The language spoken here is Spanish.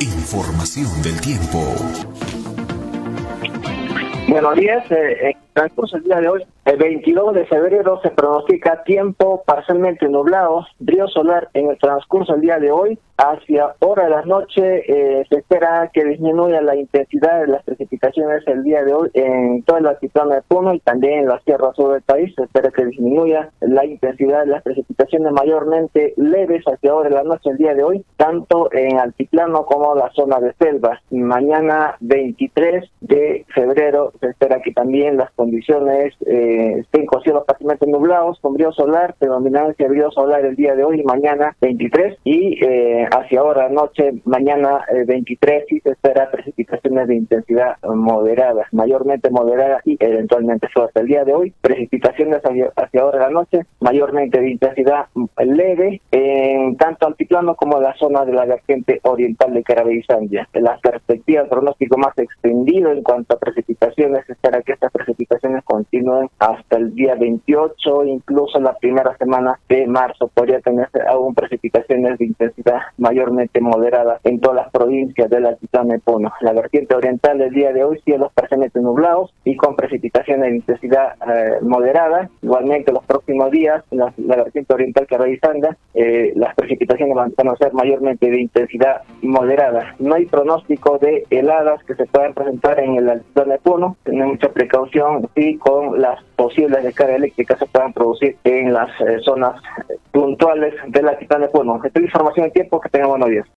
Información del tiempo. Buenos días. Eh, en transcurso del día de hoy, el 22 de febrero, se pronostica tiempo parcialmente nublado, brillo solar en el transcurso del día de hoy. Hacia hora de la noche eh, se espera que disminuya la intensidad de las precipitaciones el día de hoy en toda la altiplano de Puno y también en la sierra sur del país. Se espera que disminuya la intensidad de las precipitaciones mayormente leves hacia hora de la noche el día de hoy, tanto en altiplano como la zona de selva. Mañana 23 de febrero se espera que también las condiciones eh, estén con cielos nublados, con brillo solar, predominancia brillo solar el día de hoy y mañana 23 y eh, hacia ahora noche, mañana 23 y se espera precipitaciones de intensidad moderada, mayormente moderada y eventualmente fuerte. El día de hoy, precipitaciones hacia, hacia ahora la noche, mayormente de intensidad leve en tanto altiplano como la zona de la vertiente oriental de Carabelizandia. Las perspectivas, pronóstico más extendido en cuanto a precipitaciones, espera que estas precipitaciones continúen hasta el día 28, incluso la primera semana de marzo podría tener aún precipitaciones de intensidad mayormente moderada en todas las provincias del altiplano de Puno. La vertiente oriental del día de hoy cielos parcialmente nublados y con precipitaciones de intensidad eh, moderada. Igualmente los próximos días, la, la vertiente oriental que realizando, eh, las precipitaciones van a ser mayormente de intensidad moderada. No hay pronóstico de heladas que se puedan presentar en el altiplano de Puno. Tener mucha precaución sí con las posibles descargas eléctricas se puedan producir en las eh, zonas puntuales del altiplano de Puno. Esta es información de tiempo que tenga buenos días.